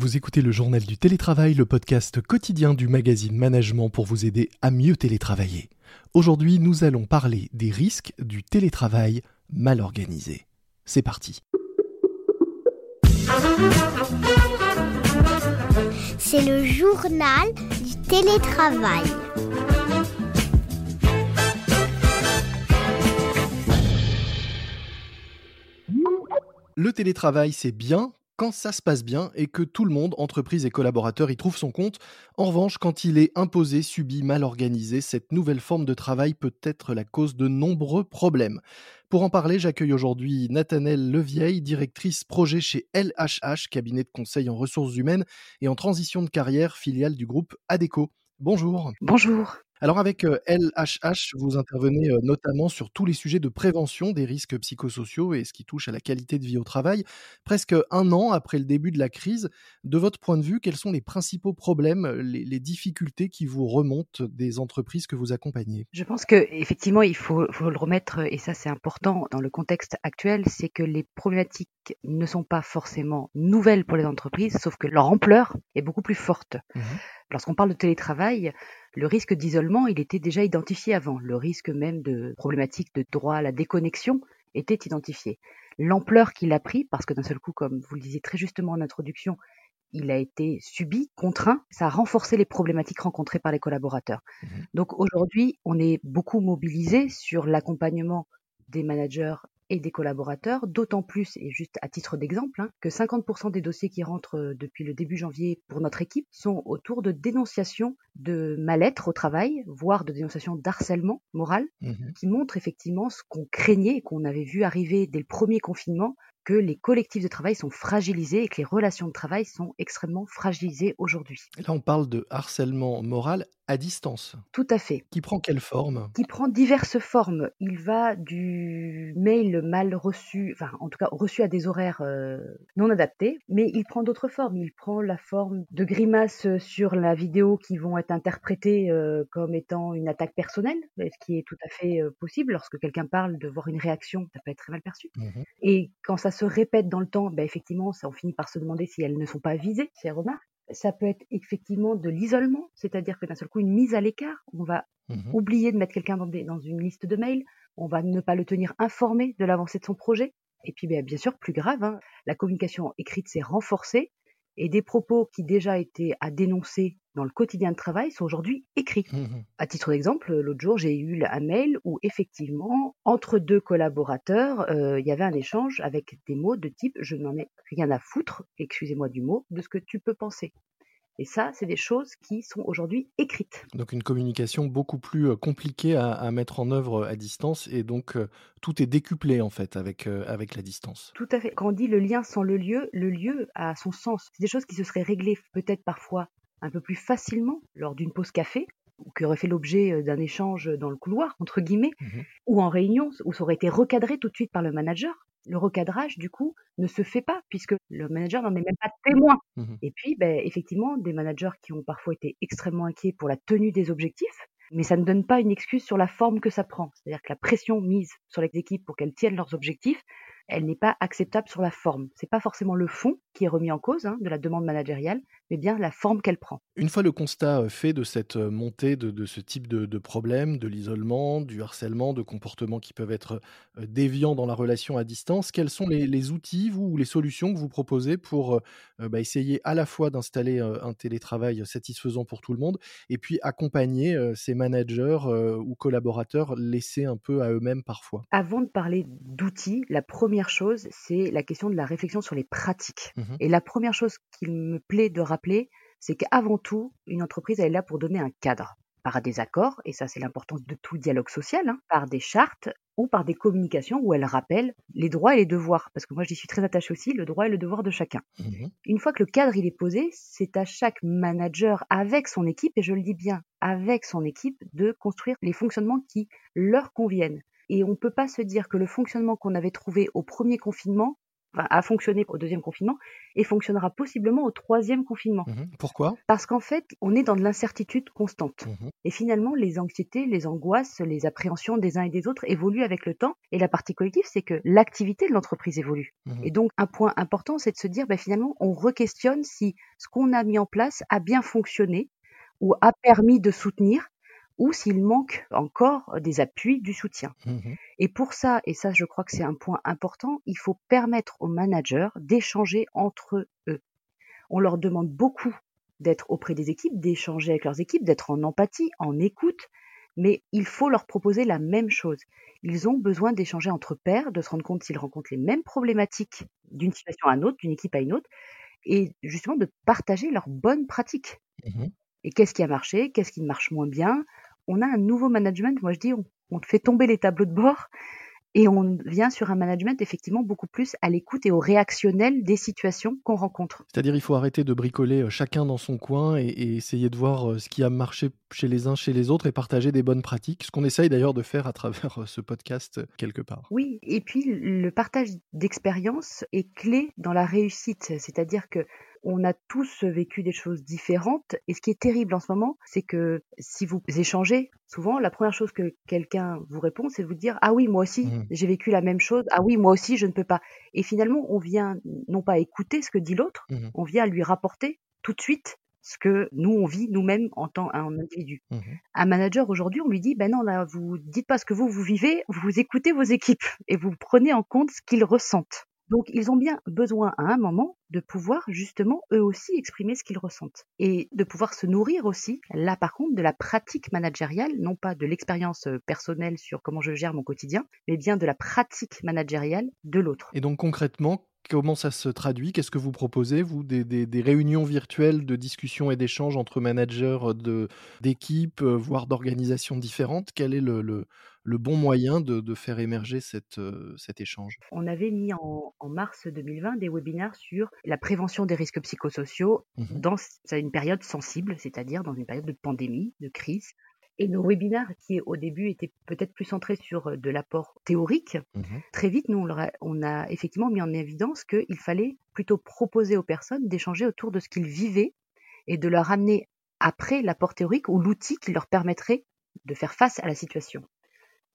Vous écoutez le journal du télétravail, le podcast quotidien du magazine Management pour vous aider à mieux télétravailler. Aujourd'hui, nous allons parler des risques du télétravail mal organisé. C'est parti. C'est le journal du télétravail. Le télétravail, c'est bien quand ça se passe bien et que tout le monde, entreprise et collaborateurs, y trouve son compte. En revanche, quand il est imposé, subi, mal organisé, cette nouvelle forme de travail peut être la cause de nombreux problèmes. Pour en parler, j'accueille aujourd'hui Nathanelle Levieille, directrice projet chez LHH, cabinet de conseil en ressources humaines et en transition de carrière, filiale du groupe ADECO. Bonjour. Bonjour. Alors avec LHH, vous intervenez notamment sur tous les sujets de prévention des risques psychosociaux et ce qui touche à la qualité de vie au travail. Presque un an après le début de la crise, de votre point de vue, quels sont les principaux problèmes, les, difficultés qui vous remontent des entreprises que vous accompagnez? Je pense qu'effectivement, il faut, le remettre, et ça c'est important dans le contexte actuel, c'est que les problématiques ne sont pas forcément nouvelles pour les entreprises, sauf que leur ampleur est beaucoup plus forte. Mmh Lorsqu'on parle de télétravail, le risque d'isolement, il était déjà identifié avant. Le risque même de problématiques de droit à la déconnexion était identifié. L'ampleur qu'il a pris, parce que d'un seul coup, comme vous le disiez très justement en introduction, il a été subi, contraint, ça a renforcé les problématiques rencontrées par les collaborateurs. Mmh Donc aujourd'hui, on est beaucoup mobilisé sur l'accompagnement des managers et des collaborateurs, d'autant plus, et juste à titre d'exemple, hein, que 50% des dossiers qui rentrent euh, depuis le début janvier pour notre équipe sont autour de dénonciations de mal-être au travail, voire de dénonciations d'harcèlement moral, mmh qui montrent effectivement ce qu'on craignait et qu'on avait vu arriver dès le premier confinement, que les collectifs de travail sont fragilisés et que les relations de travail sont extrêmement fragilisées aujourd'hui. Là, on parle de harcèlement moral à distance. Tout à fait. Qui prend quelle forme? Qui prend diverses formes. Il va du mail mal reçu, enfin en tout cas reçu à des horaires euh, non adaptés, mais il prend d'autres formes. Il prend la forme de grimaces sur la vidéo qui vont être interprétées euh, comme étant une attaque personnelle, ce qui est tout à fait euh, possible lorsque quelqu'un parle de voir une réaction, ça peut être très mal perçu. Mmh Et quand ça se répète dans le temps, ben effectivement, ça, on finit par se demander si elles ne sont pas visées, ces remarques. Ça peut être effectivement de l'isolement, c'est-à-dire que d'un seul coup, une mise à l'écart. On va mmh oublier de mettre quelqu'un dans, dans, une liste de mails. On va ne pas le tenir informé de l'avancée de son projet. Et puis, ben, bien sûr, plus grave, hein, la communication écrite s'est renforcée et des propos qui déjà étaient à dénoncer dans le quotidien de travail sont aujourd'hui écrits. Mmh à titre d'exemple, l'autre jour, j'ai eu un mail où effectivement, entre deux collaborateurs, euh, il y avait un échange avec des mots de type je n'en ai rien à foutre, excusez-moi du mot, de ce que tu peux penser. Et ça, c'est des choses qui sont aujourd'hui écrites. Donc une communication beaucoup plus compliquée à, mettre en œuvre à distance et donc tout est décuplé en fait avec, avec la distance. Tout à fait. Quand on dit le lien sans le lieu, le lieu a son sens. C'est des choses qui se seraient réglées peut-être parfois un peu plus facilement lors d'une pause café ou qui aurait fait l'objet d'un échange dans le couloir, entre guillemets, mmh ou en réunion, où ça aurait été recadré tout de suite par le manager le recadrage, du coup, ne se fait pas puisque le manager n'en est même pas témoin. Mmh Et puis, ben, effectivement, des managers qui ont parfois été extrêmement inquiets pour la tenue des objectifs, mais ça ne donne pas une excuse sur la forme que ça prend. C'est-à-dire que la pression mise sur les équipes pour qu'elles tiennent leurs objectifs, elle n'est pas acceptable sur la forme. C'est pas forcément le fond qui est remis en cause hein, de la demande managériale, mais bien la forme qu'elle prend. Une fois le constat euh, fait de cette euh, montée de, ce type de, de problème, de l'isolement, du harcèlement, de comportements qui peuvent être euh, déviants dans la relation à distance, quels sont les, outils ou les solutions que vous proposez pour bah, essayer à la fois d'installer un télétravail satisfaisant pour tout le monde et puis accompagner ces managers ou collaborateurs laissés un peu à eux-mêmes parfois? Avant de parler d'outils, la première chose, c'est la question de la réflexion sur les pratiques. Mmh et la première chose qu'il me plaît de rappeler, c'est qu'avant tout, une entreprise, elle est là pour donner un cadre par des accords, et ça c'est l'importance de tout dialogue social, hein, par des chartes ou par des communications où elle rappelle les droits et les devoirs, parce que moi j'y suis très attachée aussi, le droit et le devoir de chacun. Mmh Une fois que le cadre il est posé, c'est à chaque manager avec son équipe, et je le dis bien, avec son équipe, de construire les fonctionnements qui leur conviennent. Et on ne peut pas se dire que le fonctionnement qu'on avait trouvé au premier confinement enfin, a fonctionné au deuxième confinement et fonctionnera possiblement au troisième confinement. Mmh Pourquoi? Parce qu'en fait, on est dans de l'incertitude constante. Mmh Et finalement, les anxiétés, les angoisses, les appréhensions des uns et des autres évoluent avec le temps. Et la partie collective, c'est que l'activité de l'entreprise évolue. Mmh Et donc, un point important, c'est de se dire, ben, finalement, on re-questionne si ce qu'on a mis en place a bien fonctionné ou a permis de soutenir ou s'il manque encore des appuis, du soutien. Mmh Et pour ça, et ça je crois que c'est un point important, il faut permettre aux managers d'échanger entre eux. On leur demande beaucoup d'être auprès des équipes, d'échanger avec leurs équipes, d'être en empathie, en écoute, mais il faut leur proposer la même chose. Ils ont besoin d'échanger entre pairs, de se rendre compte s'ils rencontrent les mêmes problématiques d'une situation à une autre, d'une équipe à une autre, et justement de partager leurs bonnes pratiques. Mmh Et qu'est-ce qui a marché, qu'est-ce qui marche moins bien, on a un nouveau management. Moi, je dis, on, on fait tomber les tableaux de bord et on vient sur un management effectivement beaucoup plus à l'écoute et au réactionnel des situations qu'on rencontre. C'est-à-dire il faut arrêter de bricoler euh, chacun dans son coin et, et essayer de voir euh, ce qui a marché chez les uns, chez les autres et partager des bonnes pratiques, ce qu'on essaye d'ailleurs de faire à travers euh, ce podcast quelque part. Oui, et puis le partage d'expérience est clé dans la réussite, c'est-à-dire que on a tous vécu des choses différentes. Et ce qui est terrible en ce moment, c'est que si vous échangez, souvent, la première chose que quelqu'un vous répond, c'est de vous dire Ah oui, moi aussi, Mmh. j'ai vécu la même chose. Ah oui, moi aussi, je ne peux pas. Et finalement, on vient non pas écouter ce que dit l'autre, Mmh on vient lui rapporter tout de suite ce que nous on vit nous-mêmes en tant qu'individu. Mmh Un manager aujourd'hui, on lui dit ben non là, vous dites pas ce que vous vous vivez, vous écoutez vos équipes et vous prenez en compte ce qu'ils ressentent. Donc ils ont bien besoin à un moment de pouvoir justement eux aussi exprimer ce qu'ils ressentent. Et de pouvoir se nourrir aussi là par contre de la pratique managériale, non pas de l'expérience euh, personnelle sur comment je gère mon quotidien, mais bien de la pratique managériale de l'autre. Et donc concrètement, comment ça se traduit? Qu'est-ce que vous proposez, vous? Des, réunions virtuelles de discussion et d'échange entre managers de- d'équipes, euh, voire d'organisations différentes? Quel est le- le bon moyen de, de faire émerger cette, euh, cet échange? On avait mis en, en mars 2020 des webinaires sur la prévention des risques psychosociaux Mhm. dans une période sensible, c'est-à-dire dans une période de pandémie, de crise. Et nos webinaires, qui au début étaient peut-être plus centrés sur euh, de l'apport théorique, Mhm. très vite, nous, on, leur a, on a effectivement mis en évidence qu'il fallait plutôt proposer aux personnes d'échanger autour de ce qu'ils vivaient et de leur amener après l'apport théorique ou l'outil qui leur permettrait de faire face à la situation.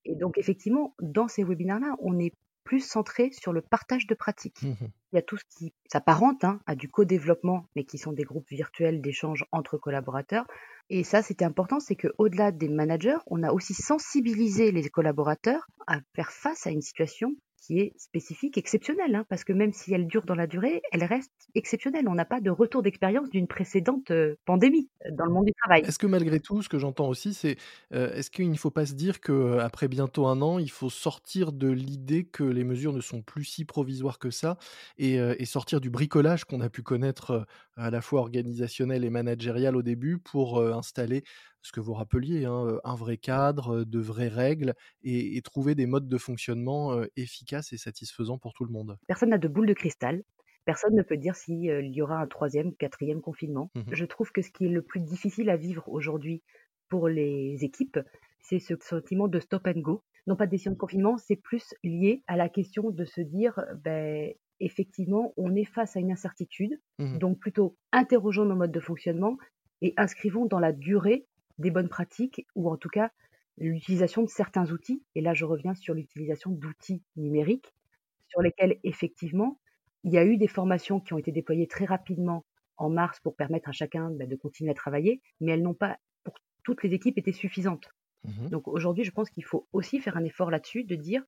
Et donc, effectivement, dans ces webinaires-là, on est plus centré sur le partage de pratiques. Mhm. Il y a tout ce qui s'apparente hein, à du co-développement, mais qui sont des groupes virtuels d'échange entre collaborateurs. Et ça, c'était important, c'est qu'au-delà des managers, on a aussi sensibilisé les collaborateurs à faire face à une situation qui est spécifique, exceptionnelle, hein, parce que même si elle dure dans la durée, elle reste exceptionnelle. On n'a pas de retour d'expérience d'une précédente euh, pandémie euh, dans le monde du travail. Est-ce que malgré tout, ce que j'entends aussi, c'est euh, est-ce qu'il ne faut pas se dire qu'après bientôt un an, il faut sortir de l'idée que les mesures ne sont plus si provisoires que ça et, sortir du bricolage qu'on a pu connaître à la fois organisationnel et managérial au début pour installer ce que vous rappeliez, hein, euh, un vrai cadre, euh, de vraies règles et, et trouver des modes de fonctionnement euh, efficaces et satisfaisants pour tout le monde. Personne n'a de boule de cristal. Personne ne peut dire s'il y aura un troisième quatrième confinement. Mhm. Je trouve que ce qui est le plus difficile à vivre aujourd'hui pour les équipes, c'est ce sentiment de stop and go. Non pas de décision de confinement, c'est plus lié à la question de se dire, ben, effectivement, on est face à une incertitude. Mhm. Donc plutôt interrogeons nos modes de fonctionnement et inscrivons dans la durée des bonnes pratiques ou en tout cas l'utilisation de certains outils. Et là, je reviens sur l'utilisation d'outils numériques sur lesquels effectivement il y a eu des formations qui ont été déployées très rapidement en mars pour permettre à chacun bah, de continuer à travailler, mais elles n'ont pas, pour toutes les équipes, été suffisantes. Mhm. Donc aujourd'hui, je pense qu'il faut aussi faire un effort là-dessus, de dire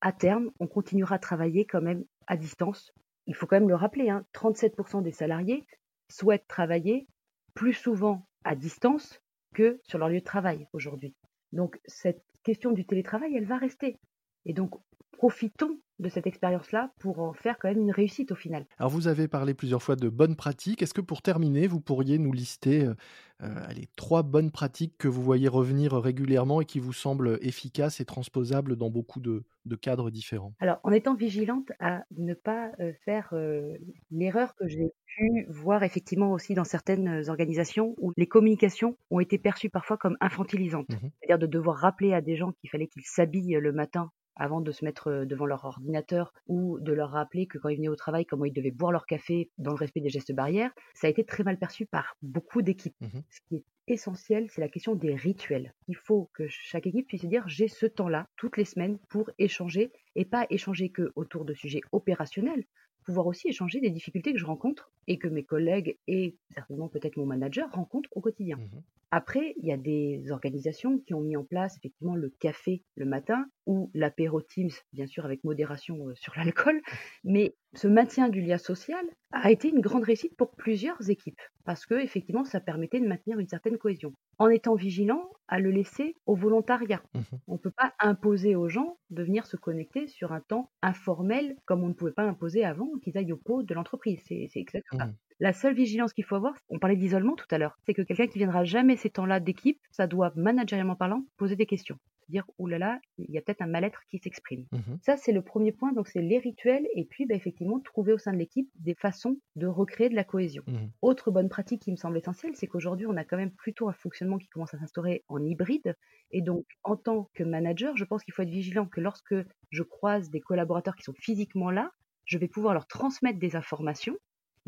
à terme, on continuera à travailler quand même à distance. Il faut quand même le rappeler, hein, 37% des salariés souhaitent travailler plus souvent à distance que sur leur lieu de travail aujourd'hui. Donc cette question du télétravail, elle va rester. Et donc profitons de cette expérience-là pour en faire quand même une réussite au final. Alors vous avez parlé plusieurs fois de bonnes pratiques. Est-ce que pour terminer, vous pourriez nous lister euh, euh, allez, trois bonnes pratiques que vous voyez revenir régulièrement et qui vous semblent efficaces et transposables dans beaucoup de, de cadres différents? Alors, en étant vigilante à ne pas euh, faire euh, l'erreur que j'ai pu voir effectivement aussi dans certaines organisations où les communications ont été perçues parfois comme infantilisantes. Mhm. C'est-à-dire de devoir rappeler à des gens qu'il fallait qu'ils s'habillent le matin avant de se mettre devant leur ordinateur ou de leur rappeler que quand ils venaient au travail, comment ils devaient boire leur café dans le respect des gestes barrières, ça a été très mal perçu par beaucoup d'équipes. Mmh ce qui est essentiel, c'est la question des rituels. Il faut que chaque équipe puisse dire j'ai ce temps-là toutes les semaines pour échanger et pas échanger que autour de sujets opérationnels, pouvoir aussi échanger des difficultés que je rencontre et que mes collègues et certainement peut-être mon manager rencontrent au quotidien. Mmh Après, il y a des organisations qui ont mis en place effectivement le café le matin ou l'apéro Teams, bien sûr avec modération euh, sur l'alcool, mais ce maintien du lien social a été une grande réussite pour plusieurs équipes parce que effectivement ça permettait de maintenir une certaine cohésion en étant vigilant à le laisser au volontariat. Mmh on ne peut pas imposer aux gens de venir se connecter sur un temps informel comme on ne pouvait pas imposer avant qu'ils aillent au pot de l'entreprise. C'est exactement ça. La seule vigilance qu'il faut avoir, on parlait d'isolement tout à l'heure, c'est que quelqu'un qui viendra jamais ces temps-là d'équipe, ça doit, managérialement parlant, poser des questions dire oh là là, il y a peut-être un mal-être qui s'exprime. Mmh ça, c'est le premier point. Donc, c'est les rituels et puis, bah, effectivement, trouver au sein de l'équipe des façons de recréer de la cohésion. Mmh Autre bonne pratique qui me semble essentielle, c'est qu'aujourd'hui, on a quand même plutôt un fonctionnement qui commence à s'instaurer en hybride. Et donc, en tant que manager, je pense qu'il faut être vigilant que lorsque je croise des collaborateurs qui sont physiquement là, je vais pouvoir leur transmettre des informations.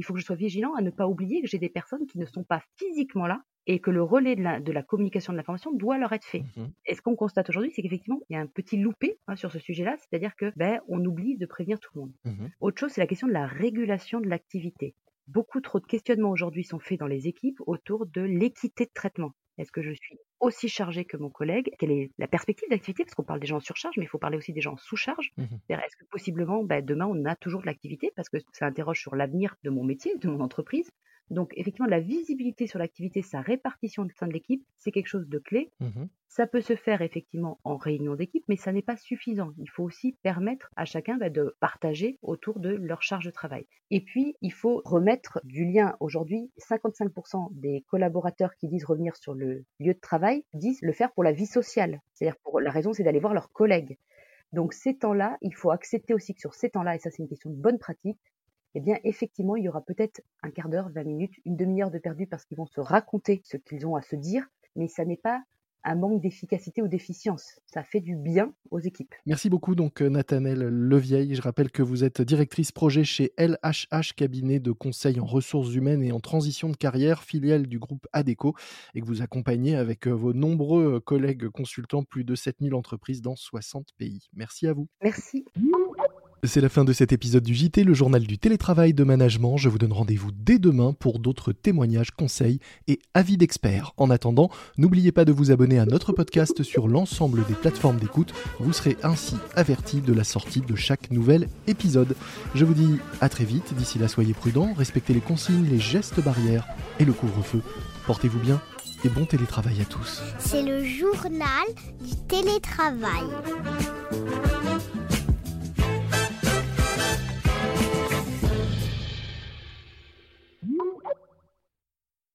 Il faut que je sois vigilant à ne pas oublier que j'ai des personnes qui ne sont pas physiquement là, et que le relais de la, de la communication de l'information doit leur être fait. Mmh et ce qu'on constate aujourd'hui, c'est qu'effectivement, il y a un petit loupé hein, sur ce sujet-là, c'est-à-dire que ben, on oublie de prévenir tout le monde. Mmh Autre chose, c'est la question de la régulation de l'activité. Beaucoup trop de questionnements aujourd'hui sont faits dans les équipes autour de l'équité de traitement. Est-ce que je suis aussi chargé que mon collègue? Quelle est la perspective d'activité? Parce qu'on parle des gens en surcharge, mais il faut parler aussi des gens en sous-charge. Mmh est-ce que possiblement, ben, demain, on a toujours de l'activité? Parce que ça interroge sur l'avenir de mon métier, de mon entreprise. Donc, effectivement, la visibilité sur l'activité, sa répartition au sein de l'équipe, c'est quelque chose de clé. Mmh ça peut se faire effectivement en réunion d'équipe, mais ça n'est pas suffisant. Il faut aussi permettre à chacun bah, de partager autour de leur charge de travail. Et puis, il faut remettre du lien. Aujourd'hui, 55% des collaborateurs qui disent revenir sur le lieu de travail disent le faire pour la vie sociale. C'est-à-dire pour la raison, c'est d'aller voir leurs collègues. Donc ces temps-là, il faut accepter aussi que sur ces temps-là, et ça c'est une question de bonne pratique, eh bien effectivement, il y aura peut-être un quart d'heure, 20 minutes, une demi-heure de perdu parce qu'ils vont se raconter ce qu'ils ont à se dire, mais ça n'est pas un manque d'efficacité ou d'efficience. Ça fait du bien aux équipes. Merci beaucoup donc euh, Nathanelle Levieille. Je rappelle que vous êtes directrice projet chez LHH cabinet de conseil en ressources humaines et en transition de carrière, filiale du groupe ADECO et que vous accompagnez avec euh, vos nombreux euh, collègues consultants plus de 7000 entreprises dans 60 pays. Merci à vous. Merci. C'est la fin de cet épisode du JT, le journal du télétravail de management. Je vous donne rendez-vous dès demain pour d'autres témoignages, conseils et avis d'experts. En attendant, n'oubliez pas de vous abonner à notre podcast sur l'ensemble des plateformes d'écoute. Vous serez ainsi averti de la sortie de chaque nouvel épisode. Je vous dis à très vite. D'ici là, soyez prudents, respectez les consignes, les gestes barrières et le couvre-feu. Portez-vous bien et bon télétravail à tous. C'est le journal du télétravail.